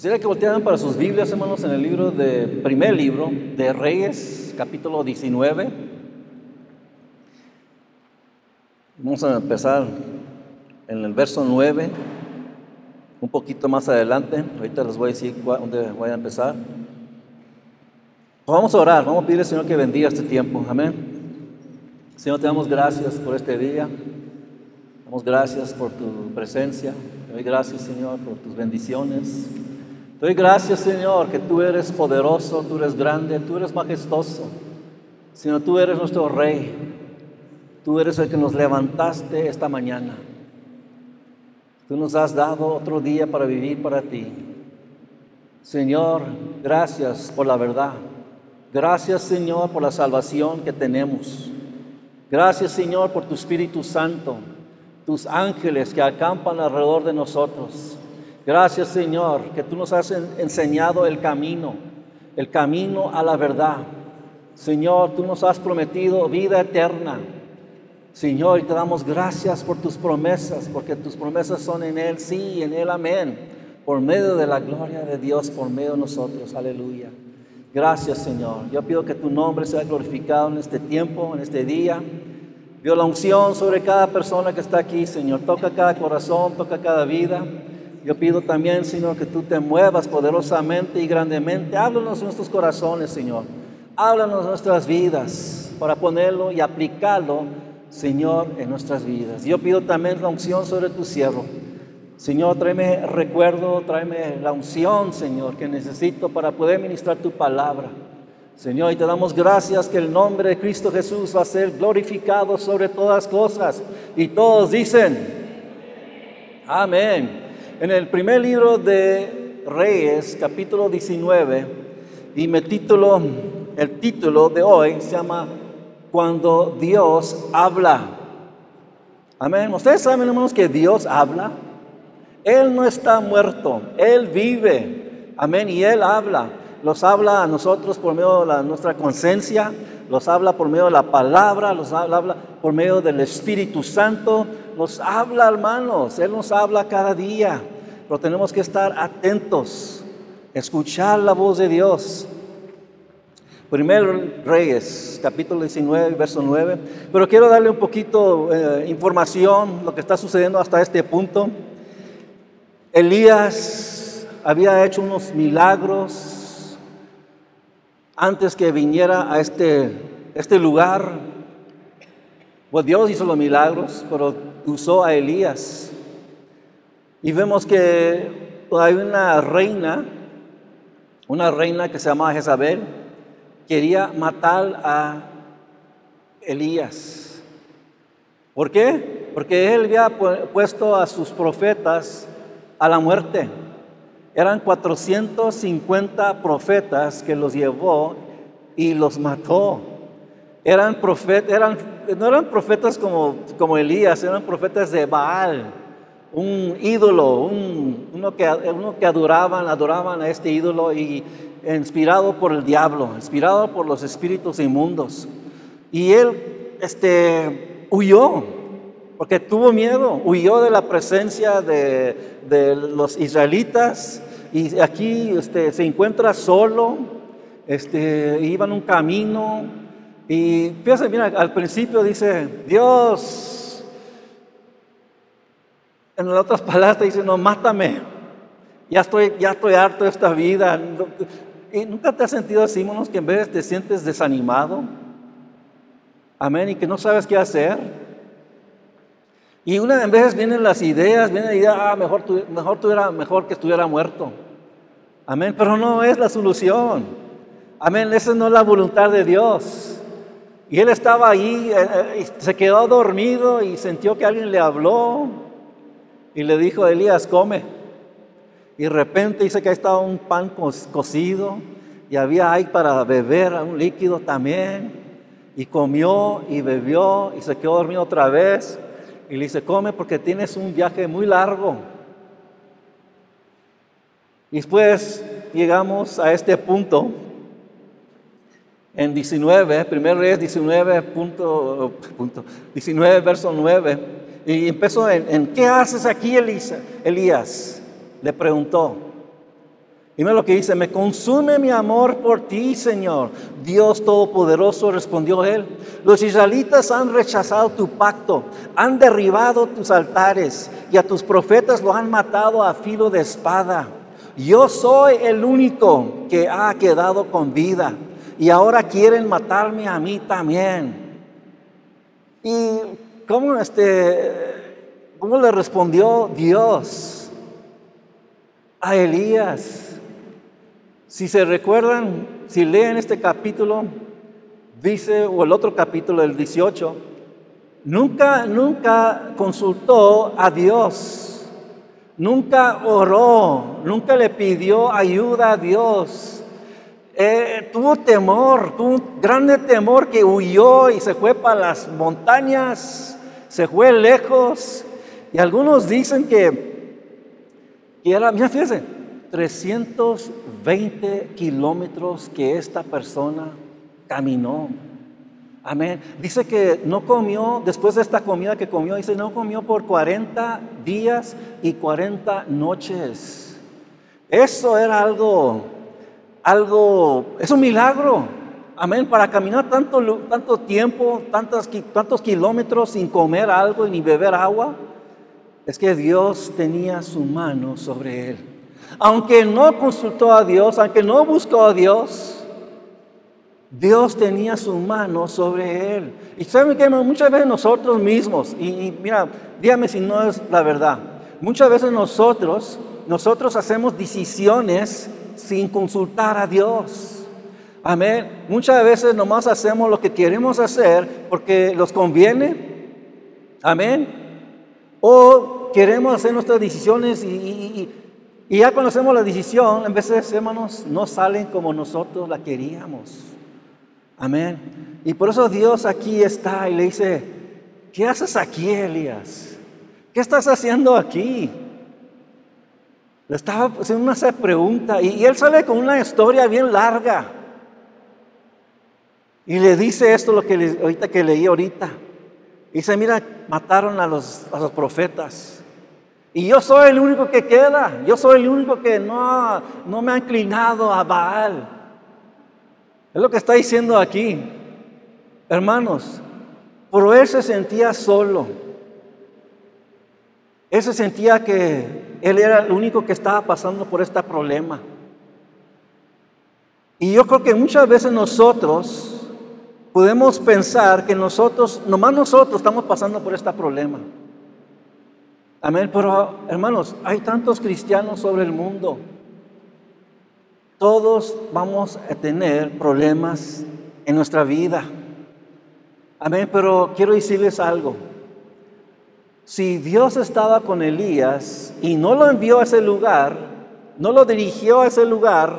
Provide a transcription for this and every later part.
Quisiera que voltearan para sus Biblias, hermanos, en el libro de, primer libro de Reyes, capítulo 19. Vamos a empezar en el verso 9, un poquito más adelante. Ahorita les voy a decir dónde voy a empezar. Vamos a orar, vamos a pedirle al Señor que bendiga este tiempo. Amén. Señor, te damos gracias por este día. Damos gracias por tu presencia. Te doy gracias, Señor, por tus bendiciones. Doy gracias, Señor, que tú eres poderoso, tú eres grande, tú eres majestuoso. Señor, tú eres nuestro Rey. Tú eres el que nos levantaste esta mañana. Tú nos has dado otro día para vivir para ti. Señor, gracias por la verdad. Gracias, Señor, por la salvación que tenemos. Gracias, Señor, por tu Espíritu Santo, tus ángeles que acampan alrededor de nosotros. Gracias, Señor, que tú nos has enseñado el camino, el camino a la verdad. Señor, tú nos has prometido vida eterna. Señor, y te damos gracias por tus promesas, porque tus promesas son en Él, sí, en Él, amén. Por medio de la gloria de Dios, por medio de nosotros, aleluya. Gracias, Señor. Yo pido que tu nombre sea glorificado en este tiempo, en este día. Vio la unción sobre cada persona que está aquí, Señor. Toca cada corazón, toca cada vida. Yo pido también, Señor, que tú te muevas poderosamente y grandemente. Háblanos nuestros corazones, Señor. Háblanos nuestras vidas para ponerlo y aplicarlo, Señor, en nuestras vidas. Yo pido también la unción sobre tu siervo. Señor, tráeme recuerdo, tráeme la unción, Señor, que necesito para poder ministrar tu palabra. Señor, y te damos gracias que el nombre de Cristo Jesús va a ser glorificado sobre todas cosas. Y todos dicen, amén. En el primer libro de Reyes, capítulo 19, y me título, el título de hoy se llama Cuando Dios habla. Amén. Ustedes saben, hermanos, que Dios habla. Él no está muerto, Él vive. Amén. Y Él habla. Los habla a nosotros por medio de nuestra conciencia, los habla por medio de la palabra, los habla, por medio del Espíritu Santo. Nos habla, hermanos. Él nos habla cada día. Pero tenemos que estar atentos, escuchar la voz de Dios. Primero Reyes, capítulo 19, verso 9. Pero quiero darle un poquito eh, información, lo que está sucediendo hasta este punto. Elías había hecho unos milagros antes que viniera a este, este lugar. Pues Dios hizo los milagros, pero usó a Elías. Y vemos que hay una reina, una reina que se llama Jezabel, quería matar a Elías. ¿Por qué? Porque él había puesto a sus profetas a la muerte. Eran 450 profetas que los llevó y los mató. Eran profetas, eran, no eran profetas como, como Elías, eran profetas de Baal, un ídolo, uno, que, uno que adoraban, adoraban a este ídolo y inspirado por el diablo, inspirado por los espíritus inmundos. Y él este, huyó, porque tuvo miedo, huyó de la presencia de, los israelitas y aquí este, se encuentra solo, este, iba en un camino y fíjense, mira, al principio dice, Dios, en las otras palabras dice, no, mátame, ya estoy, ya estoy harto de esta vida. ¿Y nunca te has sentido así, que en vez te sientes desanimado? Amén, y que no sabes qué hacer. Y una de veces vienen las ideas, viene la idea, ah, mejor, mejor, tuviera, mejor que estuviera muerto. Amén, pero no es la solución. Amén, esa no es la voluntad de Dios. Y él estaba ahí, eh, eh, se quedó dormido y sintió que alguien le habló y le dijo, Elías, come. Y de repente dice que ahí estaba un pan cocido y había ahí para beber un líquido también. Y comió y bebió y se quedó dormido otra vez. Y le dice, come porque tienes un viaje muy largo. Y después llegamos a este punto, en 19, primer Reyes 19, punto, punto, 19, verso 9, y empezó en, ¿qué haces aquí, Elisa? Elías? Le preguntó. Y mira lo que dice, me consume mi amor por ti, Señor. Dios Todopoderoso, respondió él. Los israelitas han rechazado tu pacto, han derribado tus altares y a tus profetas lo han matado a filo de espada. Yo soy el único que ha quedado con vida y ahora quieren matarme a mí también. ¿Y cómo, este, cómo le respondió Dios a Elías? Si se recuerdan, si leen este capítulo, dice, o el otro capítulo, el 18, nunca, nunca consultó a Dios, nunca oró, nunca le pidió ayuda a Dios. Eh, tuvo temor, tuvo un grande temor que huyó y se fue para las montañas, se fue lejos. Y algunos dicen que, que era, mira, fíjense, 320 kilómetros que esta persona caminó. Amén. Dice que no comió, después de esta comida que comió, dice, no comió por 40 días y 40 noches. Eso era algo, algo, es un milagro. Amén. Para caminar tanto, tanto tiempo, tantos, tantos kilómetros sin comer algo ni beber agua, es que Dios tenía su mano sobre él aunque no consultó a Dios, aunque no buscó a Dios, Dios tenía su mano sobre él. Y saben que muchas veces nosotros mismos, y, mira, dígame si no es la verdad, muchas veces nosotros, nosotros hacemos decisiones sin consultar a Dios. Amén. Muchas veces nomás hacemos lo que queremos hacer porque nos conviene. Amén. O queremos hacer nuestras decisiones y, y ya conocemos la decisión, en veces, hermanos, no salen como nosotros la queríamos. Amén. Y por eso Dios aquí está y le dice, ¿qué haces aquí, Elías? ¿Qué estás haciendo aquí? Le estaba haciendo una pregunta y, él sale con una historia bien larga. Y le dice esto, lo que ahorita que leí ahorita. Dice, mira, mataron a los, a los profetas. Y yo soy el único que queda. Yo soy el único que no, no me ha inclinado a Baal. Es lo que está diciendo aquí. Hermanos, pero él se sentía solo. Él se sentía que él era el único que estaba pasando por este problema. Y yo creo que muchas veces nosotros podemos pensar que nosotros, nomás nosotros estamos pasando por este problema. Amén, pero hermanos, hay tantos cristianos sobre el mundo. Todos vamos a tener problemas en nuestra vida. Amén, pero quiero decirles algo. Si Dios estaba con Elías y no lo envió a ese lugar, no lo dirigió a ese lugar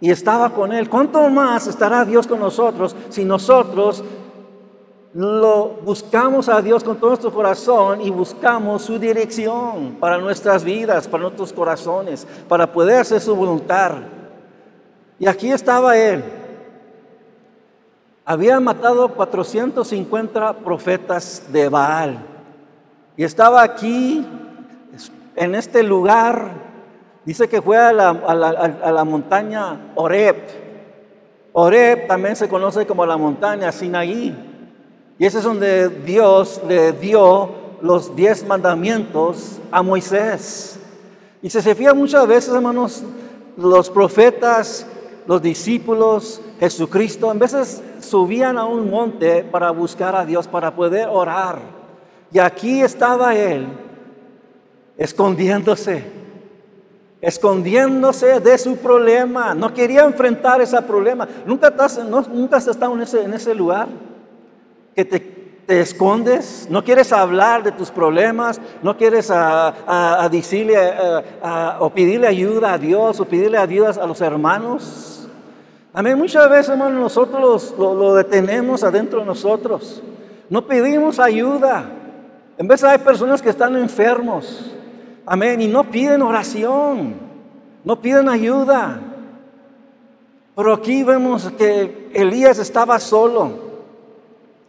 y estaba con él, ¿cuánto más estará Dios con nosotros si nosotros lo buscamos a Dios con todo nuestro corazón y buscamos su dirección para nuestras vidas, para nuestros corazones, para poder hacer su voluntad. Y aquí estaba él. Había matado 450 profetas de Baal. Y estaba aquí, en este lugar. Dice que fue a la, a la montaña Oreb. Oreb también se conoce como la montaña Sinaí. Y ese es donde Dios le dio los diez mandamientos a Moisés. Y se se fía muchas veces, hermanos, los profetas, los discípulos, Jesucristo, en veces subían a un monte para buscar a Dios, para poder orar. Y aquí estaba Él, escondiéndose, escondiéndose de su problema. No quería enfrentar ese problema. ¿Nunca, has, nunca has estado en ese, en ese lugar? que te, escondes, no quieres hablar de tus problemas, no quieres a, decirle o pedirle ayuda a Dios o pedirle ayuda a los hermanos. Amén. Muchas veces, hermanos, nosotros lo, lo, detenemos adentro de nosotros. No pedimos ayuda. En vez hay personas que están enfermos. Amén. Y no piden oración. No piden ayuda. Pero aquí vemos que Elías estaba solo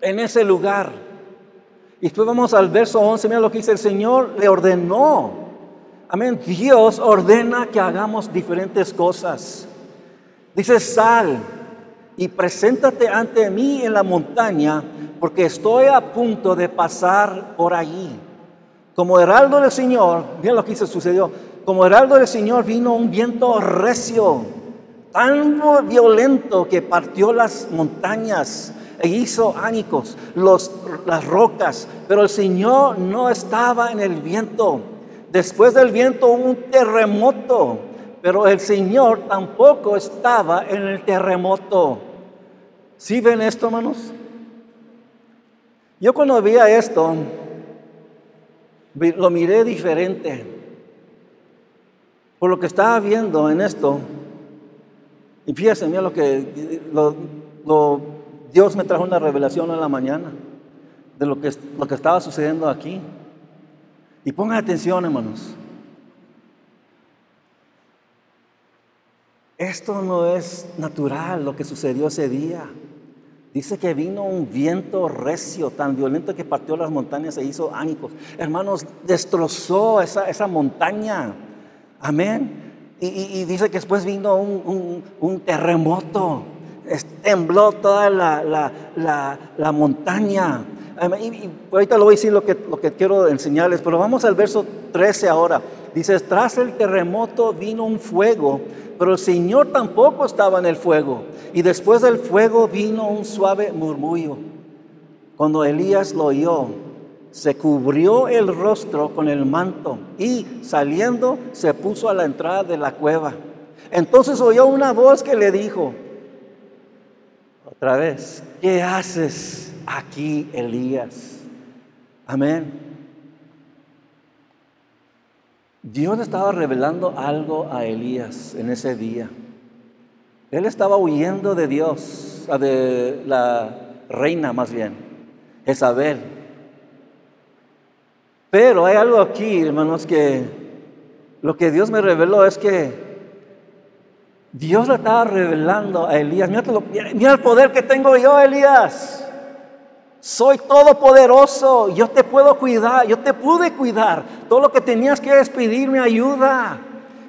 en ese lugar. Y después vamos al verso 11, mira lo que dice, el Señor le ordenó Amén. Dios ordena que hagamos diferentes cosas. Dice, sal y preséntate ante mí en la montaña, porque estoy a punto de pasar por allí. Como heraldo del Señor, miren lo que se sucedió. Como heraldo del Señor vino un viento recio, tan violento que partió las montañas e hizo ánicos, los, las rocas, pero el Señor no estaba en el viento. Después del viento hubo un terremoto, pero el Señor tampoco estaba en el terremoto. ¿Sí ven esto, hermanos? Yo cuando veía esto, lo miré diferente. Por lo que estaba viendo en esto, y fíjense, mira lo que lo, Dios me trajo una revelación en la mañana de lo que, lo que estaba sucediendo aquí. Y pongan atención, hermanos. Esto no es natural lo que sucedió ese día. Dice que vino un viento recio, tan violento que partió las montañas e hizo ánicos. Hermanos, destrozó esa, esa montaña. Amén. Y, dice que después vino un, terremoto. tembló toda la, la, montaña. Y, ahorita lo voy a decir lo que, lo que quiero enseñarles, pero vamos al verso 13 ahora. Dice, tras el terremoto vino un fuego pero el Señor tampoco estaba en el fuego. Y después del fuego vino un suave murmullo. Cuando Elías lo oyó, se cubrió el rostro con el manto y saliendo se puso a la entrada de la cueva. Entonces oyó una voz que le dijo, otra vez, ¿qué haces aquí, Elías? Amén. Dios estaba revelando algo a Elías en ese día. Él estaba huyendo de Dios, de la reina más bien, Isabel. Pero hay algo aquí, hermanos, que lo que Dios me reveló es que Dios le estaba revelando a Elías. Mira, mira el poder que tengo yo, Elías. Soy todopoderoso, yo te puedo cuidar, yo te pude cuidar. Todo lo que tenías que es pedirme ayuda.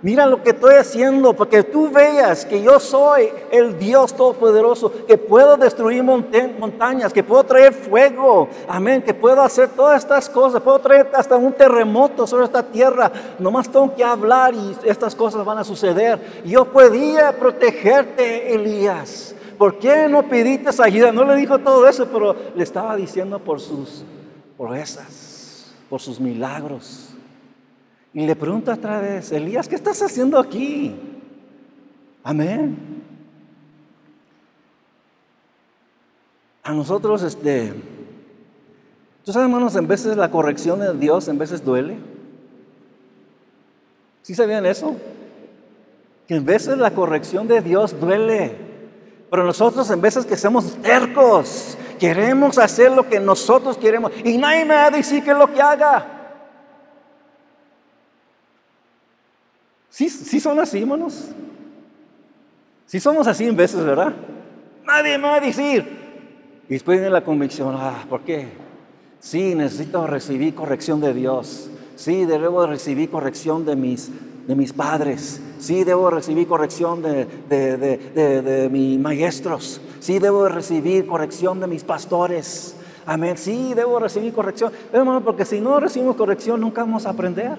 Mira lo que estoy haciendo, porque tú veas que yo soy el Dios todopoderoso, que puedo destruir montañas, que puedo traer fuego, amén, que puedo hacer todas estas cosas, puedo traer hasta un terremoto sobre esta tierra. Nomás tengo que hablar y estas cosas van a suceder. Yo podía protegerte, Elías. ¿Por qué no pediste ayuda? No le dijo todo eso, pero le estaba diciendo por sus proezas, por sus milagros. Y le pregunta otra vez, Elías, ¿qué estás haciendo aquí? Amén. A nosotros, este, tú sabes, hermanos, en veces la corrección de Dios en veces duele. ¿Sí sabían eso? Que en veces la corrección de Dios duele. Pero nosotros en veces que somos tercos, queremos hacer lo que nosotros queremos y nadie me va a decir que es lo que haga. ¿Sí, sí son así, hermanos? Sí somos así en veces, ¿verdad? Nadie me va a decir. Y después viene la convicción, ah, ¿por qué? Sí, necesito recibir corrección de Dios. Sí, debo recibir corrección de mis de mis padres. Sí debo recibir corrección de, de, mis maestros. Sí debo recibir corrección de mis pastores. Amén. Sí debo recibir corrección. Hermano, porque si no recibimos corrección nunca vamos a aprender.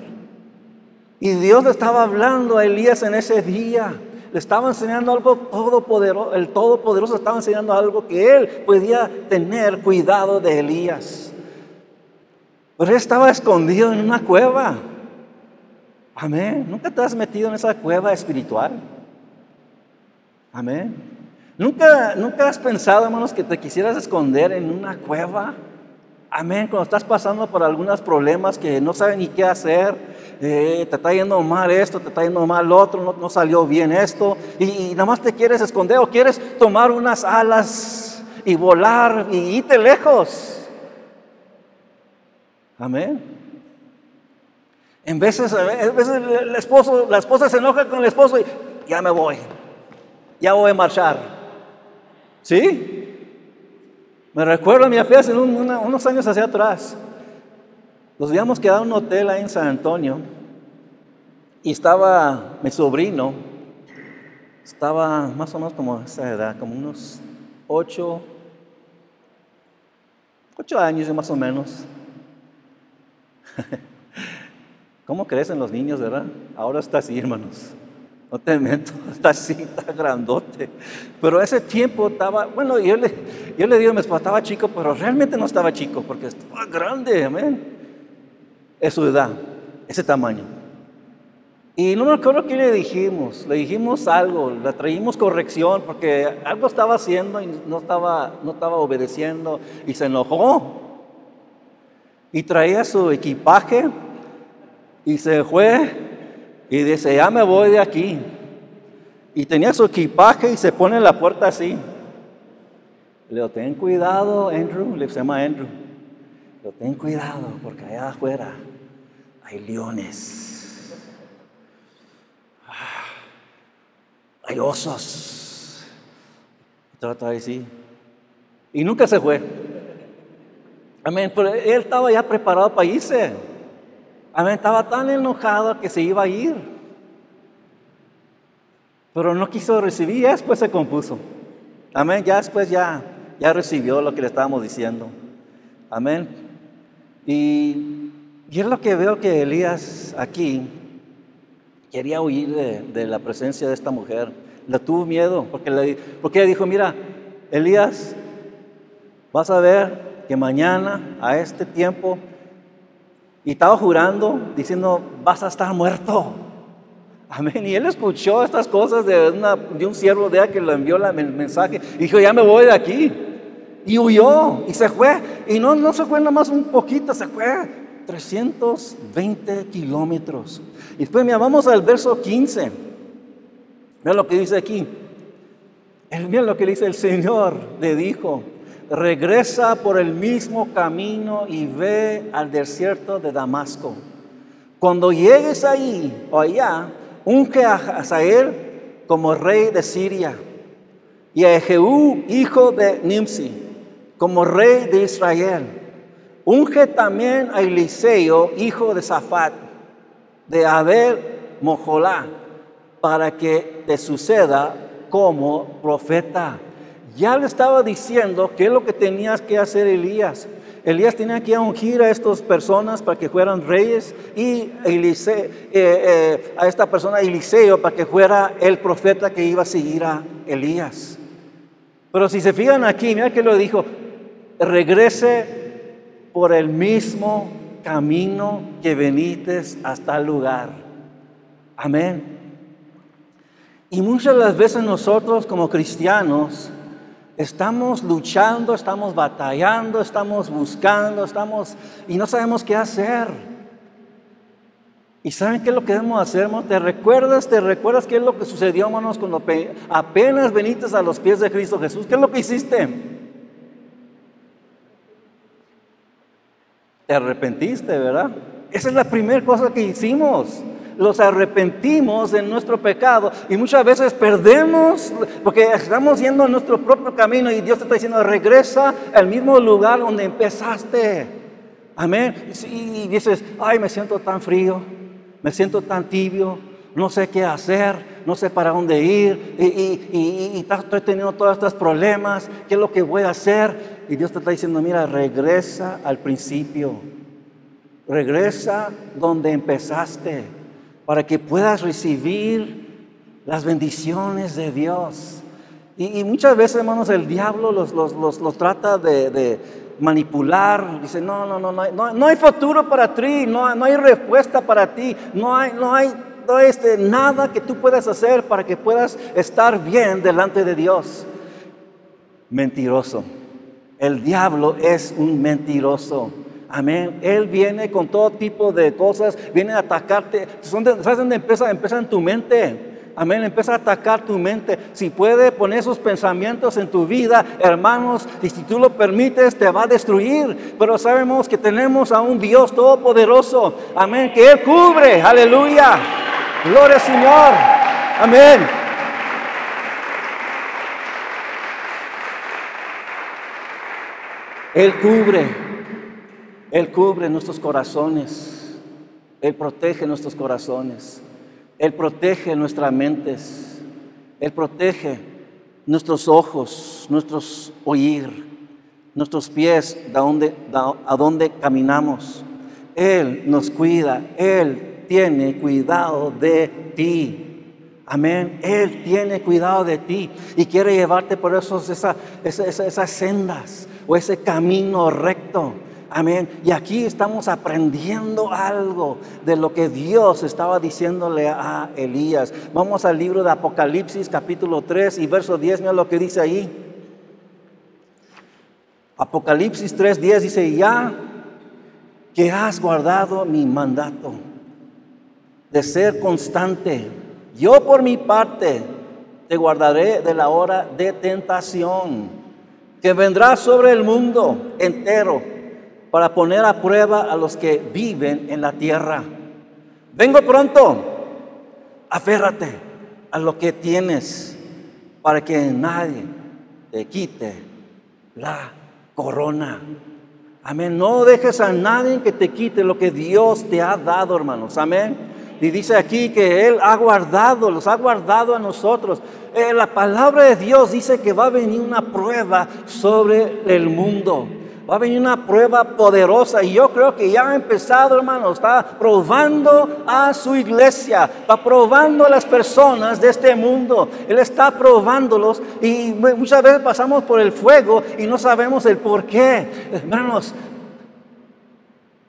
Y Dios le estaba hablando a Elías en ese día. Le estaba enseñando algo todopoderoso. El Todopoderoso estaba enseñando algo que él podía tener cuidado de Elías. Pero él estaba escondido en una cueva. Amén. ¿Nunca te has metido en esa cueva espiritual? Amén. ¿Nunca, nunca has pensado, hermanos, que te quisieras esconder en una cueva? Amén. Cuando estás pasando por algunos problemas que no sabes ni qué hacer, eh, te está yendo mal esto, te está yendo mal otro, no, salió bien esto, y, y, nada más te quieres esconder o quieres tomar unas alas y volar y irte lejos. Amén. En veces, el esposo, la esposa se enoja con el esposo y ya me voy, ya voy a marchar. ¿Sí? Me recuerdo a mi fe hace unos años hacia atrás. Nos habíamos quedado en un hotel ahí en San Antonio Y estaba mi sobrino, estaba más o menos como esa edad, como unos ocho, ocho años más o menos. ¿Cómo crecen los niños, verdad? Ahora está así, hermanos. No te meto, está así, está grandote. Pero ese tiempo estaba, bueno, yo le, yo le digo esposa, estaba chico, pero realmente no estaba chico, porque estaba grande, amén. Es su edad, ese tamaño. Y no me acuerdo qué le dijimos, le dijimos algo, le traímos corrección, porque algo estaba haciendo y no estaba, no estaba obedeciendo, y se enojó. Y traía su equipaje y se fue y dice, ya me voy de aquí. Y tenía su equipaje y se pone en la puerta así. Le digo, ten cuidado, Andrew. Le llama Andrew. Le digo, ten cuidado, porque allá afuera hay leones. Ah, hay osos. Trata de sí. Y nunca se fue. Amén. Pero él estaba ya preparado para irse. Amén, estaba tan enojado que se iba a ir. Pero no quiso recibir, ya después se compuso. Amén, ya después ya, ya recibió lo que le estábamos diciendo. Amén. Y, y es lo que veo que Elías aquí quería huir de, la presencia de esta mujer. Le tuvo miedo porque, le, porque ella dijo, mira, Elías, vas a ver que mañana a este tiempo y estaba jurando, diciendo, vas a estar muerto. Amén. Y él escuchó estas cosas de, de un siervo de él que le envió el mensaje y dijo, ya me voy de aquí. Y huyó y se fue. Y no, no se fue nada más un poquito, se fue 320 kilómetros. Y después, mira, vamos al verso 15. Mira lo que dice aquí. Mira lo que dice el Señor, le dijo, regresa por el mismo camino y ve al desierto de Damasco. Cuando llegues ahí o allá, unge a Hazael como rey de Siria y a Jehú, hijo de Nimsi, como rey de Israel. Unge también a Eliseo, hijo de Safat, de Abel Mojolá, para que te suceda como profeta ya le estaba diciendo qué es lo que tenías que hacer Elías. Elías tenía que ungir a estas personas para que fueran reyes y eh, eh, a esta persona Eliseo para que fuera el profeta que iba a seguir a Elías. Pero si se fijan aquí, mira que lo dijo, regrese por el mismo camino que venites hasta el lugar. Amén. Y muchas de las veces nosotros como cristianos, Estamos luchando, estamos batallando, estamos buscando, estamos y no sabemos qué hacer. ¿Y saben qué es lo que debemos hacer, hermano? ¿Te recuerdas, te recuerdas qué es lo que sucedió, hermanos, cuando apenas veniste a los pies de Cristo Jesús? ¿Qué es lo que hiciste? Te arrepentiste, ¿verdad? Esa es la primera cosa que hicimos los arrepentimos de nuestro pecado y muchas veces perdemos porque estamos yendo en nuestro propio camino y Dios te está diciendo, regresa al mismo lugar donde empezaste. Amén. Y dices, ay, me siento tan frío, me siento tan tibio, no sé qué hacer, no sé para dónde ir y, y, estoy teniendo todos estos problemas, ¿qué es lo que voy a hacer? Y Dios te está diciendo, mira, regresa al principio, regresa donde empezaste para que puedas recibir las bendiciones de Dios. Y, muchas veces, hermanos, el diablo los, los, trata de, manipular. Dice, no, no, no, no, no, hay futuro para ti, no, no hay respuesta para ti, no hay, no hay, no este, nada que tú puedas hacer para que puedas estar bien delante de Dios. Mentiroso. El diablo es un mentiroso. Amén. Él viene con todo tipo de cosas, viene a atacarte. ¿Sabes dónde empieza? Empieza en tu mente. Amén. Empieza a atacar tu mente. Si puede poner esos pensamientos en tu vida, hermanos, y si tú lo permites, te va a destruir. Pero sabemos que tenemos a un Dios todopoderoso. Amén. Que Él cubre. Aleluya. Gloria al Señor. Amén. Él cubre. Él cubre nuestros corazones. Él protege nuestros corazones. Él protege nuestras mentes. Él protege nuestros ojos, nuestros oír, nuestros pies, a dónde caminamos. Él nos cuida, Él tiene cuidado de ti. Amén. Él tiene cuidado de ti y quiere llevarte por esos, esas sendas o ese camino recto. Amén. Y aquí estamos aprendiendo algo de lo que Dios estaba diciéndole a Elías. Vamos al libro de Apocalipsis capítulo 3 y verso 10. Mira lo que dice ahí. Apocalipsis 3, 10 dice, ya que has guardado mi mandato de ser constante, yo por mi parte te guardaré de la hora de tentación que vendrá sobre el mundo entero para poner a prueba a los que viven en la tierra. Vengo pronto, aférrate a lo que tienes para que nadie te quite la corona. Amén. No dejes a nadie que te quite lo que Dios te ha dado, hermanos. Amén. Y dice aquí que Él ha guardado, los ha guardado a nosotros. Eh, la palabra de Dios dice que va a venir una prueba sobre el mundo. Va a venir una prueba poderosa y yo creo que ya ha empezado, hermano. Está probando a su iglesia, está probando a las personas de este mundo. Él está probándolos y muchas veces pasamos por el fuego y no sabemos el por qué. Hermanos,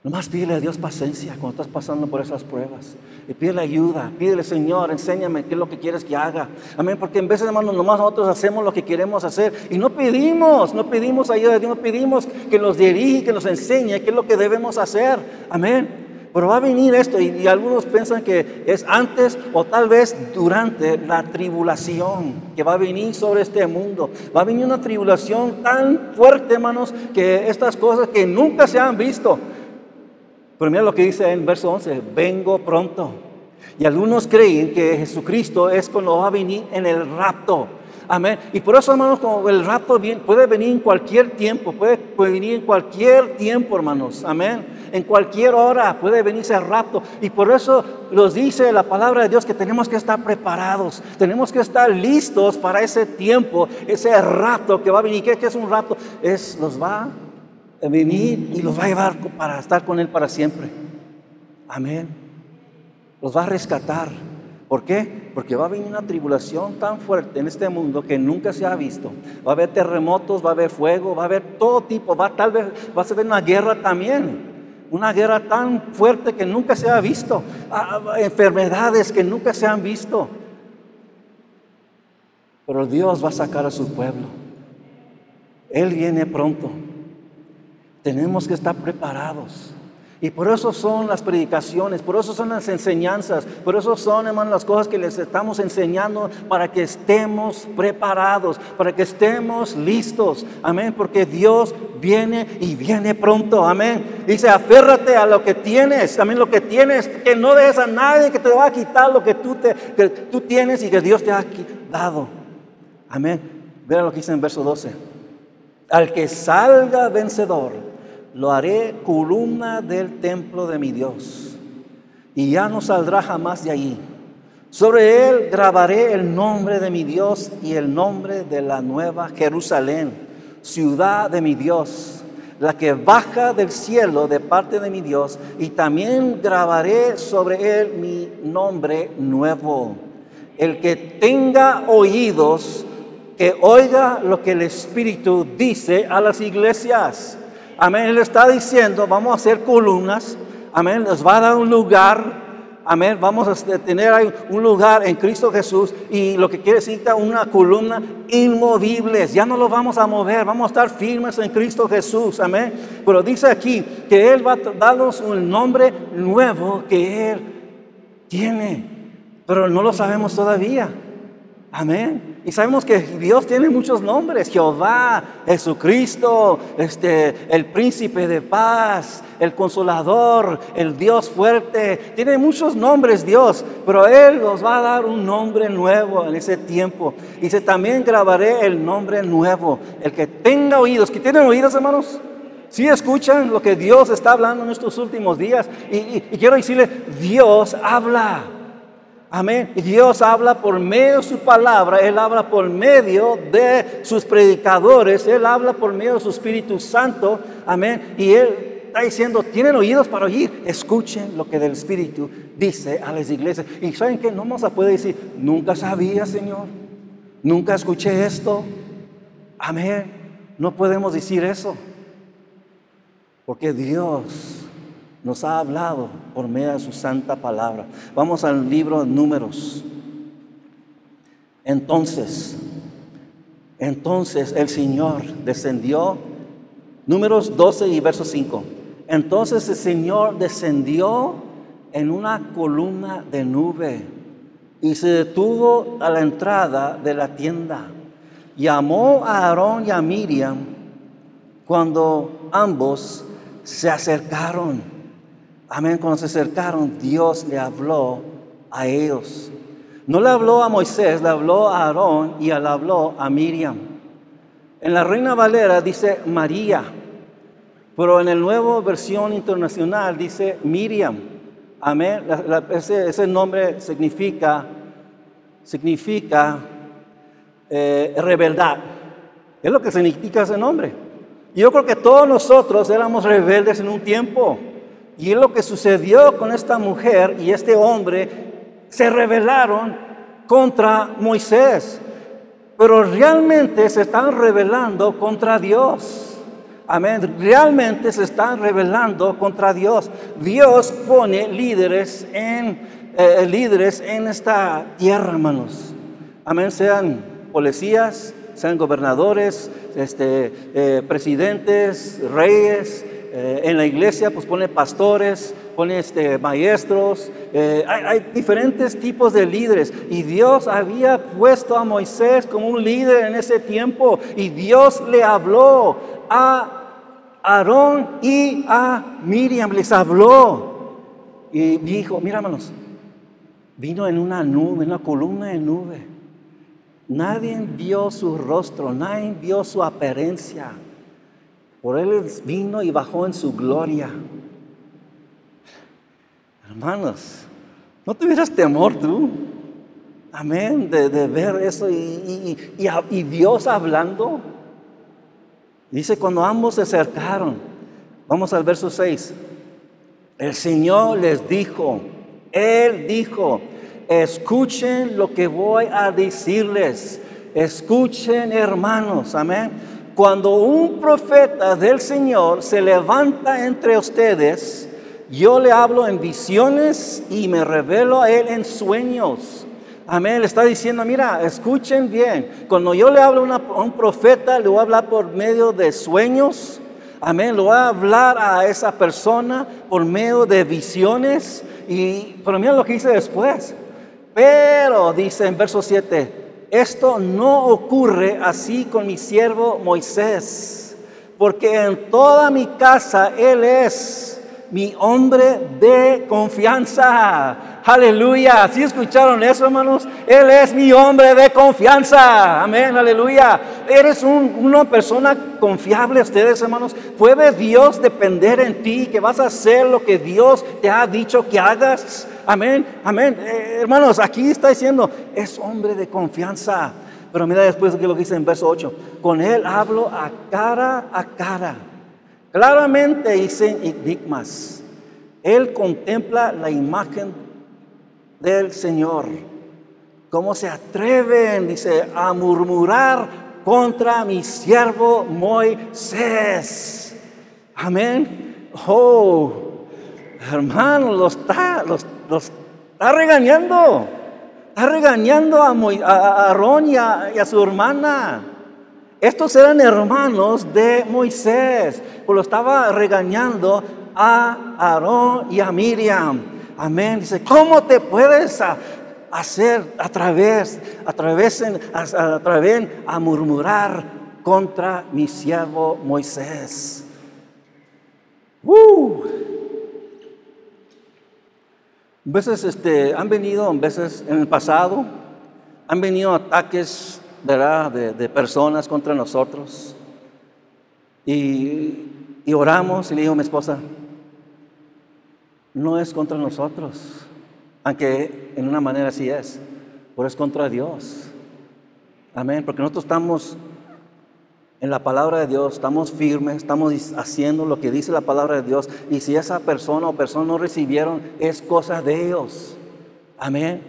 Nomás pídele a Dios paciencia cuando estás pasando por esas pruebas. Y pídele ayuda, pídele Señor, enséñame qué es lo que quieres que haga. Amén, porque en veces hermanos, nomás nosotros hacemos lo que queremos hacer y no pedimos, no pedimos ayuda de Dios, no pedimos que nos dirija, que nos enseñe qué es lo que debemos hacer. Amén. Pero va a venir esto y, y, algunos piensan que es antes o tal vez durante la tribulación que va a venir sobre este mundo. Va a venir una tribulación tan fuerte, hermanos, que estas cosas que nunca se han visto. Pero mira lo que dice en verso 11, vengo pronto. Y algunos creen que Jesucristo es cuando va a venir en el rapto. Amén. Y por eso, hermanos, como el rapto puede venir en cualquier tiempo, puede, venir en cualquier tiempo, hermanos. Amén. En cualquier hora puede venir ese rapto. Y por eso nos dice la palabra de Dios que tenemos que estar preparados. Tenemos que estar listos para ese tiempo, ese rapto que va a venir. ¿Qué, qué es un rapto? Es, nos va venir y los va a llevar para estar con Él para siempre. Amén. Los va a rescatar. ¿Por qué? Porque va a venir una tribulación tan fuerte en este mundo que nunca se ha visto. Va a haber terremotos, va a haber fuego, va a haber todo tipo, va tal vez va a ser una guerra también. Una guerra tan fuerte que nunca se ha visto. Ah, ah, enfermedades que nunca se han visto. Pero Dios va a sacar a su pueblo. Él viene pronto. Tenemos que estar preparados. Y por eso son las predicaciones, por eso son las enseñanzas, por eso son, hermanos, las cosas que les estamos enseñando para que estemos preparados, para que estemos listos. Amén, porque Dios viene y viene pronto. Amén. Dice, aférrate a lo que tienes, también lo que tienes, que no dejes a nadie que te va a quitar lo que tú, te, que tú tienes y que Dios te ha dado. Amén. Vean lo que dice en verso 12. Al que salga vencedor lo haré columna del templo de mi Dios, y ya no saldrá jamás de allí. Sobre él grabaré el nombre de mi Dios y el nombre de la nueva Jerusalén, ciudad de mi Dios, la que baja del cielo de parte de mi Dios, y también grabaré sobre él mi nombre nuevo. El que tenga oídos, que oiga lo que el Espíritu dice a las iglesias. Amén. Él está diciendo, vamos a hacer columnas. Amén. Nos va a dar un lugar. Amén. Vamos a tener ahí un lugar en Cristo Jesús. Y lo que quiere decir una columna inmovibles. Ya no lo vamos a mover. Vamos a estar firmes en Cristo Jesús. Amén. Pero dice aquí que Él va a darnos un nombre nuevo que Él tiene. Pero no lo sabemos todavía. Amén. Y sabemos que Dios tiene muchos nombres. Jehová, Jesucristo, este, el príncipe de paz, el consolador, el Dios fuerte. Tiene muchos nombres Dios, pero Él nos va a dar un nombre nuevo en ese tiempo. Y dice, también grabaré el nombre nuevo. El que tenga oídos, que tienen oídos hermanos. Si escuchan lo que Dios está hablando en estos últimos días. Y, y quiero decirle, Dios habla. Amén. Y Dios habla por medio de su palabra, Él habla por medio de sus predicadores, Él habla por medio de su Espíritu Santo. Amén. Y Él está diciendo, tienen oídos para oír, escuchen lo que del Espíritu dice a las iglesias. Y saben que no vamos a poder decir, nunca sabía, Señor, nunca escuché esto. Amén. No podemos decir eso. Porque Dios nos ha hablado por medio de su santa palabra. Vamos al libro de números. Entonces, entonces el Señor descendió, números 12 y verso 5. Entonces el Señor descendió en una columna de nube y se detuvo a la entrada de la tienda. Llamó a Aarón y a Miriam cuando ambos se acercaron. Amén, cuando se acercaron, Dios le habló a ellos. No le habló a Moisés, le habló a Aarón y le habló a Miriam. En la Reina Valera dice María, pero en el nuevo versión internacional dice Miriam. Amén. ese, nombre significa, significa eh, rebeldad. Es lo que significa ese nombre. Yo creo que todos nosotros éramos rebeldes en un tiempo. Y lo que sucedió con esta mujer y este hombre. Se rebelaron contra Moisés. Pero realmente se están rebelando contra Dios. Amén. Realmente se están rebelando contra Dios. Dios pone líderes en, eh, líderes en esta tierra, hermanos. Amén. Sean policías, sean gobernadores, este, eh, presidentes, reyes. Eh, en la iglesia pues pone pastores, pone este, maestros. Eh, hay, diferentes tipos de líderes. Y Dios había puesto a Moisés como un líder en ese tiempo. Y Dios le habló a Aarón y a Miriam. Les habló. Y dijo, mira hermanos, vino en una nube, en una columna de nube Nadie vio su rostro, nadie vio su apariencia. Por él vino y bajó en su gloria. Hermanos, ¿no tuvieras temor tú? Amén, de, ver eso y, y Dios hablando. Dice, cuando ambos se acercaron, vamos al verso 6, el Señor les dijo, Él dijo, Escuchen lo que voy a decirles. Escuchen hermanos, amén. Cuando un profeta del Señor se levanta entre ustedes, yo le hablo en visiones y me revelo a él en sueños. Amén. Le está diciendo, mira, escuchen bien. Cuando yo le hablo a un profeta, le voy a hablar por medio de sueños. Amén. Le voy a hablar a esa persona por medio de visiones. Y, pero mira lo que dice después. Pero, dice en verso 7, esto no ocurre así con mi siervo Moisés, porque en toda mi casa Él es mi hombre de confianza. Aleluya. ¿Sí escucharon eso, hermanos? Él es mi hombre de confianza. Amén. Aleluya. Eres una persona confiable, ustedes, hermanos. ¿Puede Dios depender en ti que vas a hacer lo que Dios te ha dicho que hagas? Amén. Amén. Eh, hermanos, aquí está diciendo, es hombre de confianza. Pero mira después que lo dice en verso 8. Con él hablo a cara a cara. Claramente dice enigmas. Él contempla la imagen del Señor. ¿Cómo se atreven, dice, a murmurar contra mi siervo Moisés? Amén. Oh, hermano, los está, los, está regañando. Está regañando a, a Aarón y a, su hermana. Estos eran hermanos de Moisés, pues lo estaba regañando a Aarón y a Miriam. Amén. Dice, ¿cómo te puedes hacer a través, a través, a, través, a murmurar contra mi siervo Moisés? Uh. Veces este, han venido, veces en el pasado, han venido ataques De, de personas contra nosotros. Y, y oramos y le digo a mi esposa, no es contra nosotros, Aunque en una manera así es, pero es contra Dios. Amén, porque nosotros estamos en la palabra de Dios, estamos firmes, estamos haciendo lo que dice la palabra de Dios. Y si esa persona o persona no recibieron, es cosa de ellos. Amén.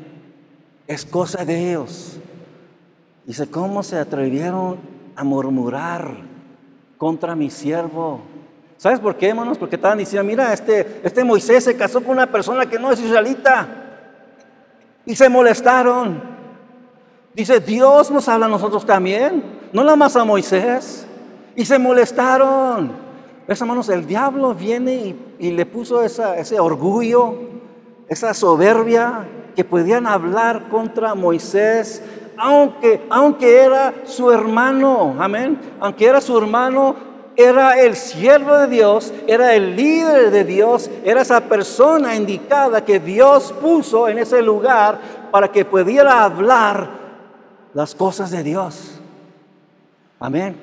Es cosa de ellos. Dice, ¿cómo se atrevieron a murmurar contra mi siervo? ¿Sabes por qué, hermanos? Porque estaban diciendo, mira, este, este Moisés se casó con una persona que no es israelita. Y se molestaron. Dice, Dios nos habla a nosotros también no la más a Moisés. Y se molestaron. ¿Ves, hermanos? El diablo viene y, le puso ese orgullo, esa soberbia, que podían hablar contra Moisés, aunque, aunque era su hermano, amén, aunque era su hermano, era el siervo de Dios, era el líder de Dios, era esa persona indicada que Dios puso en ese lugar para que pudiera hablar las cosas de Dios. Amén.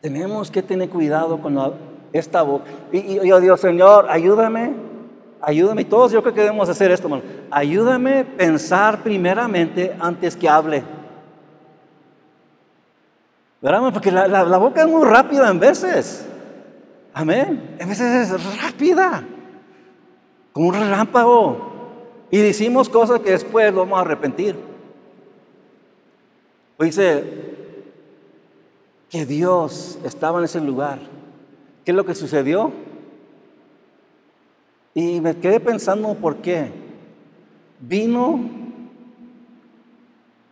Tenemos que tener cuidado con esta boca. Y, yo digo, Señor, ayúdame, ayúdame. Todos yo creo que debemos hacer esto, hermano. Ayúdame a pensar primeramente antes que hable. ¿Verdad? Porque la, la, boca es muy rápida en veces. Amén. A veces es rápida. Como un relámpago. Y decimos cosas que después vamos a arrepentir. Dice, que Dios estaba en ese lugar. ¿Qué es lo que sucedió? Y me quedé pensando por qué. Vino,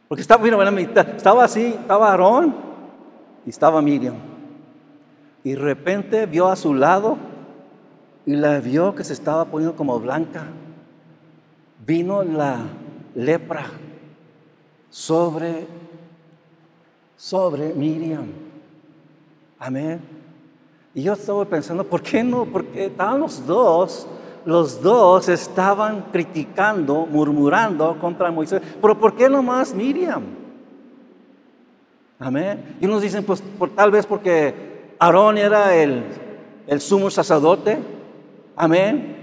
porque estaba, estaba así, estaba Aarón y estaba Miriam. Y de repente vio a su lado y la vio que se estaba poniendo como blanca. Vino la lepra sobre, sobre Miriam. Amén. Y yo estaba pensando, ¿por qué no? Porque estaban los dos, los dos estaban criticando, murmurando contra Moisés. Pero ¿por qué no más Miriam? Amén. Y unos dicen, pues por, tal vez porque Aarón era el, el sumo sacerdote. Amén.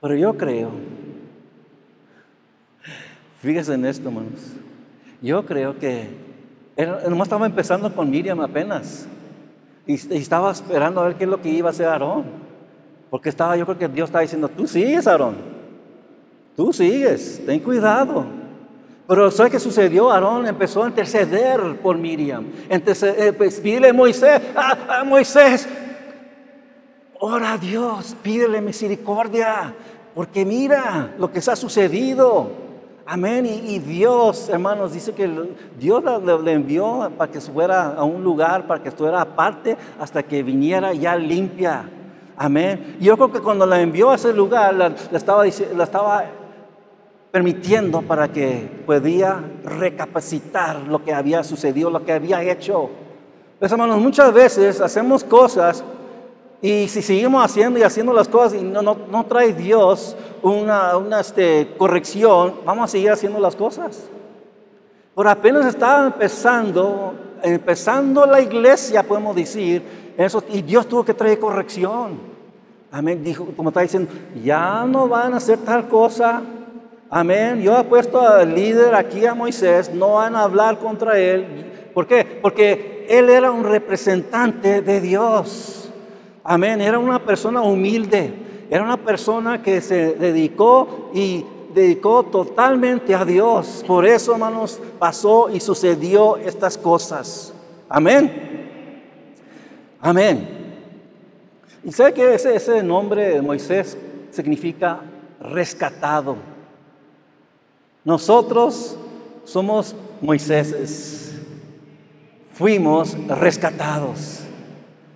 Pero yo creo, fíjense en esto, hermanos. Yo creo que nomás estaba empezando con Miriam apenas. Y, estaba esperando a ver qué es lo que iba a hacer Aarón. Porque estaba, yo creo que Dios estaba diciendo, tú sigues, Aarón. Tú sigues, ten cuidado. Pero ¿sabes qué sucedió? Aarón empezó a interceder por Miriam. Eh, pues, pídele a Moisés, a, a Moisés, ora a Dios, pídele misericordia. Porque mira lo que se ha sucedido. Amén. Y, Dios, hermanos, dice que Dios le, envió para que fuera a un lugar, para que estuviera aparte hasta que viniera ya limpia. Amén. Y yo creo que cuando la envió a ese lugar, la, estaba, la estaba permitiendo para que podía recapacitar lo que había sucedido, lo que había hecho. Pues, hermanos, muchas veces hacemos cosas y si seguimos haciendo y haciendo las cosas y no, no, trae Dios una, una este, corrección, vamos a seguir haciendo las cosas. Pero apenas estaba empezando, empezando la iglesia, podemos decir, eso, y Dios tuvo que traer corrección. Amén. Dijo, como está diciendo, ya no van a hacer tal cosa. Amén. Yo he puesto al líder aquí a Moisés, no van a hablar contra él. ¿Por qué? Porque él era un representante de Dios. Amén. Era una persona humilde. Era una persona que se dedicó y dedicó totalmente a Dios. Por eso, hermanos, pasó y sucedió estas cosas. Amén. Amén. Y sabe que ese, ese nombre de Moisés significa rescatado. Nosotros somos Moiséses. Fuimos rescatados.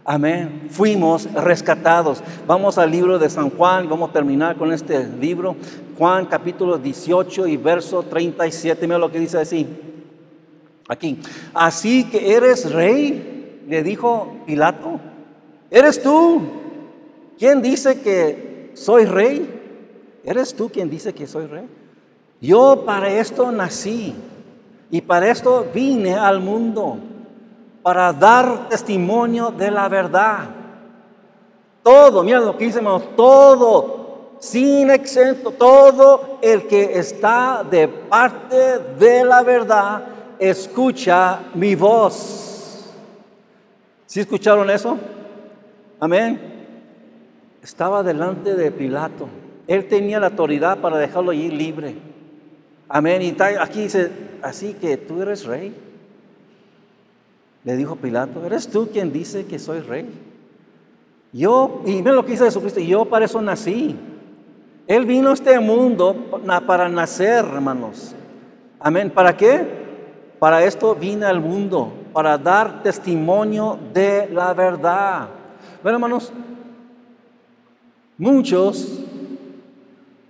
Amén. Fuimos rescatados. Vamos al libro de San Juan, vamos a terminar con este libro. Juan capítulo 18 y verso 37, mira lo que dice así. Aquí. Así que eres rey, le dijo Pilato. ¿Eres tú quien dice que soy rey? ¿Eres tú quien dice que soy rey? Yo para esto nací y para esto vine al mundo para dar testimonio de la verdad. Todo, mira lo que dice, todo, sin exento, todo el que está de parte de la verdad, escucha mi voz. ¿Sí escucharon eso? Amén. Estaba delante de Pilato. Él tenía la autoridad para dejarlo ir libre. Amén. Y aquí dice, así que tú eres rey. Le dijo Pilato, ¿eres tú quien dice que soy rey? Yo, y mira lo que dice Jesucristo, yo para eso nací. Él vino a este mundo para nacer, hermanos. Amén. ¿Para qué? Para esto vine al mundo, para dar testimonio de la verdad. Bueno, hermanos, muchos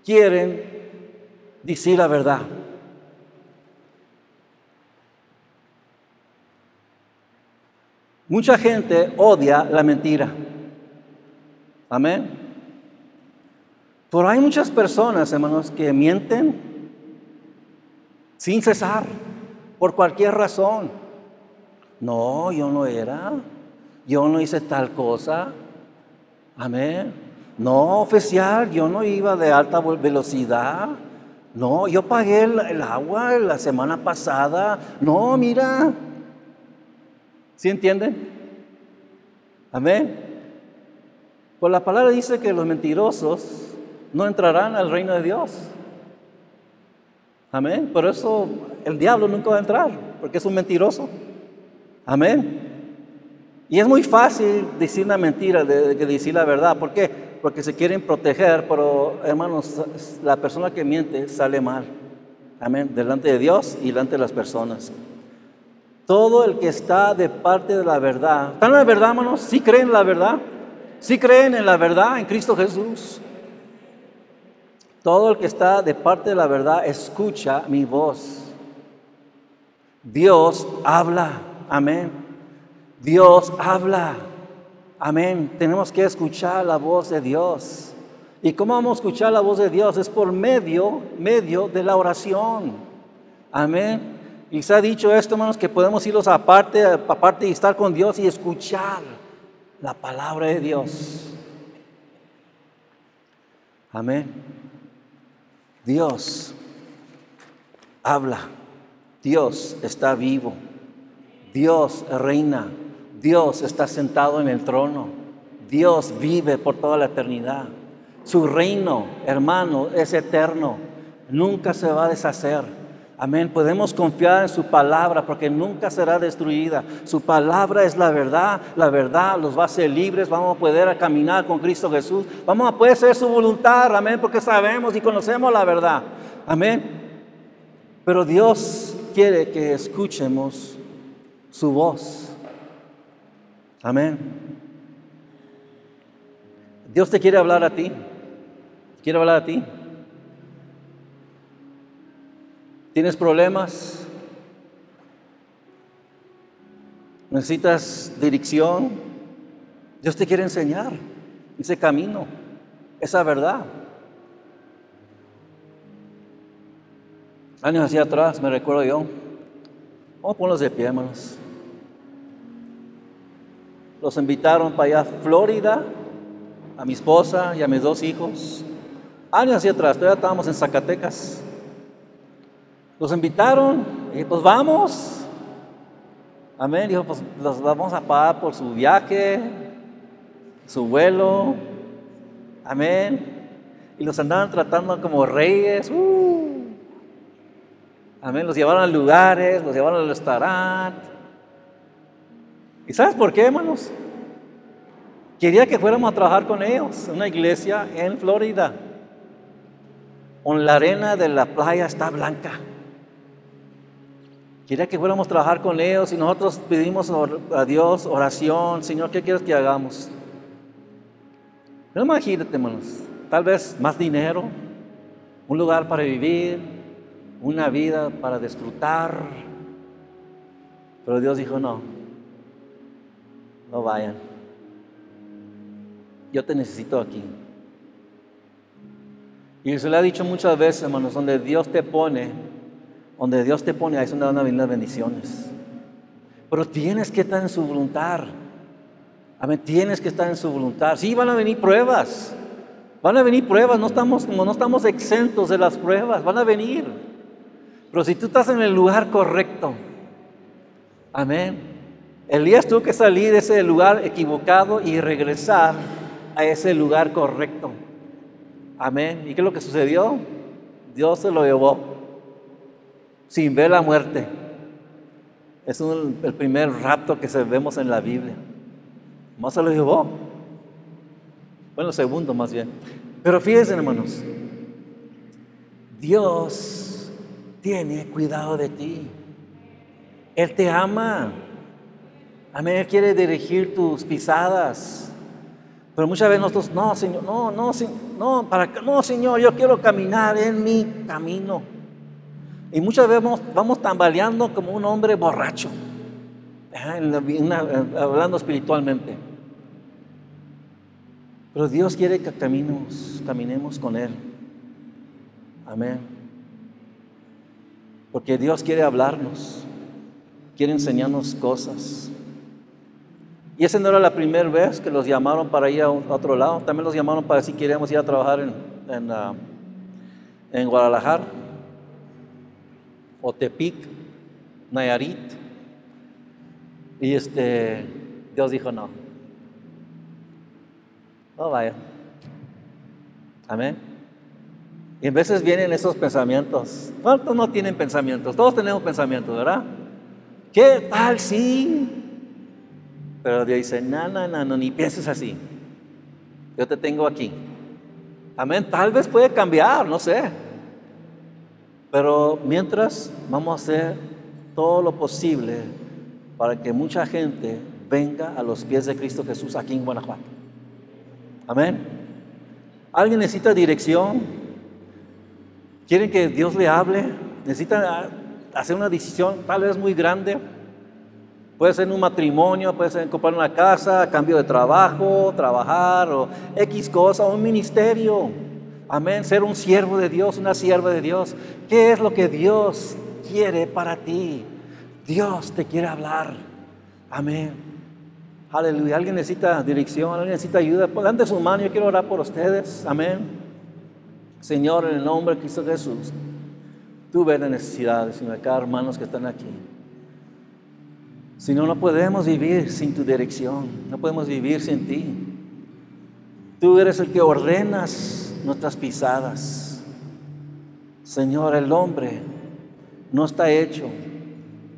quieren decir la verdad. Mucha gente odia la mentira. Amén. Pero hay muchas personas, hermanos, que mienten sin cesar, por cualquier razón. No, yo no era. Yo no hice tal cosa. Amén. No, oficial, yo no iba de alta velocidad. No, yo pagué el, agua la semana pasada. No, mira. ¿Sí entienden? Amén. Pues la palabra dice que los mentirosos no entrarán al reino de Dios. Amén. Por eso el diablo nunca va a entrar, porque es un mentiroso. Amén. Y es muy fácil decir una mentira de, que decir la verdad. ¿Por qué? Porque se quieren proteger, pero hermanos, la persona que miente sale mal. Amén. Delante de Dios y delante de las personas. Todo el que está de parte de la verdad. ¿Están en la verdad, hermanos? ¿Sí creen en la verdad? Si creen en la verdad, en Cristo Jesús. Todo el que está de parte de la verdad escucha mi voz. Dios habla. Amén. Dios habla. Amén. Tenemos que escuchar la voz de Dios. ¿Y cómo vamos a escuchar la voz de Dios? Es por medio, medio de la oración. Amén. Y se ha dicho esto, hermanos, que podemos irnos aparte, aparte y estar con Dios y escuchar la palabra de Dios. Amén. Dios habla. Dios está vivo. Dios reina. Dios está sentado en el trono. Dios vive por toda la eternidad. Su reino, hermano, es eterno. Nunca se va a deshacer. Amén. Podemos confiar en su palabra porque nunca será destruida. Su palabra es la verdad. La verdad los va a hacer libres. Vamos a poder caminar con Cristo Jesús. Vamos a poder hacer su voluntad. Amén. Porque sabemos y conocemos la verdad. Amén. Pero Dios quiere que escuchemos su voz. Amén. Dios te quiere hablar a ti. Quiere hablar a ti. ¿Tienes problemas? ¿Necesitas dirección? Dios te quiere enseñar ese camino, esa verdad. Años hacia atrás, me recuerdo yo. Vamos a ponerlos de pie, hermanos. Los invitaron para allá, Florida, a mi esposa y a mis dos hijos. Años hacia atrás, todavía estábamos en Zacatecas. Los invitaron y pues vamos. Amén. Dijo, pues los vamos a pagar por su viaje, su vuelo. Amén. Y los andaban tratando como reyes. Uh. Amén. Los llevaron a lugares, los llevaron al restaurante. ¿Y sabes por qué, hermanos? Quería que fuéramos a trabajar con ellos en una iglesia en Florida. Con la arena de la playa está blanca. Quería que fuéramos a trabajar con ellos y nosotros pedimos a Dios oración, Señor, ¿qué quieres que hagamos? Pero imagínate, hermanos, tal vez más dinero, un lugar para vivir, una vida para disfrutar. Pero Dios dijo, no, no vayan. Yo te necesito aquí. Y se le ha dicho muchas veces, hermanos, donde Dios te pone, donde Dios te pone, ahí es donde van a venir las bendiciones. Pero tienes que estar en su voluntad. Amén. Tienes que estar en su voluntad. Sí, van a venir pruebas. Van a venir pruebas, no estamos, no estamos exentos de las pruebas, van a venir. Pero si tú estás en el lugar correcto, amén. Elías tuvo que salir de ese lugar equivocado y regresar a ese lugar correcto. Amén. ¿Y qué es lo que sucedió? Dios se lo llevó sin ver la muerte. Es el primer rapto que vemos en la Biblia. Más se lo llevó. Bueno, segundo más bien. Pero fíjense, hermanos, Dios tiene cuidado de ti. Él te ama. Amén. Él quiere dirigir tus pisadas. Pero muchas veces nosotros, no, Señor, no, no, no, para, no, Señor, yo quiero caminar en mi camino. Y muchas veces vamos, tambaleando como un hombre borracho, hablando espiritualmente. Pero Dios quiere que caminemos, caminemos con Él. Amén. Porque Dios quiere hablarnos, quiere enseñarnos cosas. Y esa no era la primera vez que los llamaron para ir a, otro lado. También los llamaron para si queríamos ir a trabajar en, en, en Guadalajara, o Tepic, Nayarit. Y este, Dios dijo no. No vaya. Amén. Y en veces vienen esos pensamientos. ¿Cuántos no tienen pensamientos? Todos tenemos pensamientos, ¿verdad? ¿Qué tal si? Pero Dios dice, no, no, no, no, ni pienses así. Yo te tengo aquí. Amén. Tal vez puede cambiar, no sé. Pero mientras vamos a hacer todo lo posible para que mucha gente venga a los pies de Cristo Jesús aquí en Guanajuato. Amén. ¿Alguien necesita dirección? ¿Quieren que Dios le hable? ¿Necesita hacer una decisión tal vez muy grande? Puede ser un matrimonio, puede ser comprar una casa, cambio de trabajo, trabajar o X cosa, un ministerio. Amén, ser un siervo de Dios, una sierva de Dios. ¿Qué es lo que Dios quiere para ti? Dios te quiere hablar. Amén. Aleluya. ¿Alguien necesita dirección? ¿Alguien necesita ayuda? Pongan su mano. Yo quiero orar por ustedes. Amén. Señor, en el nombre de Cristo Jesús, tú ves las necesidades, Señor, de cada hermanos que están aquí. Si no, no podemos vivir sin tu dirección. No podemos vivir sin ti. Tú eres el que ordenas nuestras pisadas. Señor, el hombre no está hecho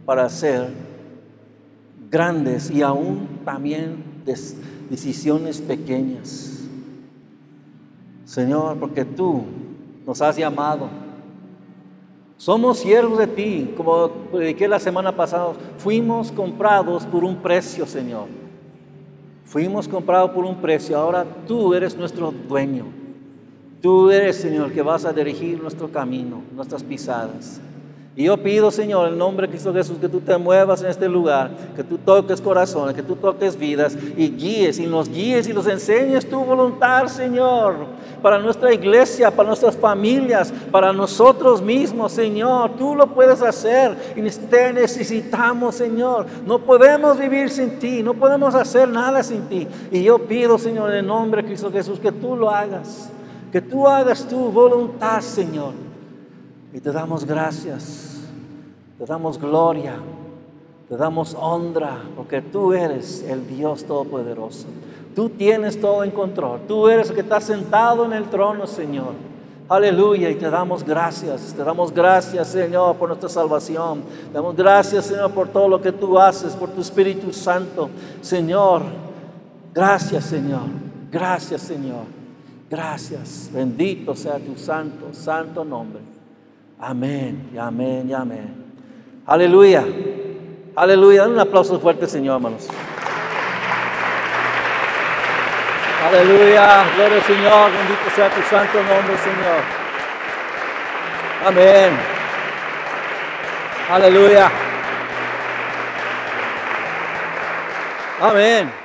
para ser grandes y aún también decisiones pequeñas. Señor, porque tú nos has llamado. Somos siervos de ti, como prediqué la semana pasada. Fuimos comprados por un precio, Señor. Fuimos comprados por un precio. Ahora tú eres nuestro dueño. Tú eres, Señor, que vas a dirigir nuestro camino, nuestras pisadas. Y yo pido, Señor, en nombre de Cristo Jesús, que tú te muevas en este lugar, que tú toques corazones, que tú toques vidas y guíes y nos guíes y nos enseñes tu voluntad, Señor, para nuestra iglesia, para nuestras familias, para nosotros mismos, Señor. Tú lo puedes hacer y te necesitamos, Señor. No podemos vivir sin ti, no podemos hacer nada sin ti. Y yo pido, Señor, en el nombre de Cristo Jesús, que tú lo hagas, que tú hagas tu voluntad, Señor. Y te damos gracias, te damos gloria, te damos honra, porque tú eres el Dios Todopoderoso. Tú tienes todo en control. Tú eres el que está sentado en el trono, Señor. Aleluya, y te damos gracias, te damos gracias, Señor, por nuestra salvación. Te damos gracias, Señor, por todo lo que tú haces, por tu Espíritu Santo. Señor, gracias, Señor. Gracias, Señor. Gracias. Bendito sea tu santo, santo nombre. Amén, y amén, y amén. Aleluya. Aleluya. Dan un aplauso fuerte, Señor, hermanos. Aleluya. Gloria al Señor. Bendito sea tu santo nombre, Señor. Amén. Aleluya. Amén.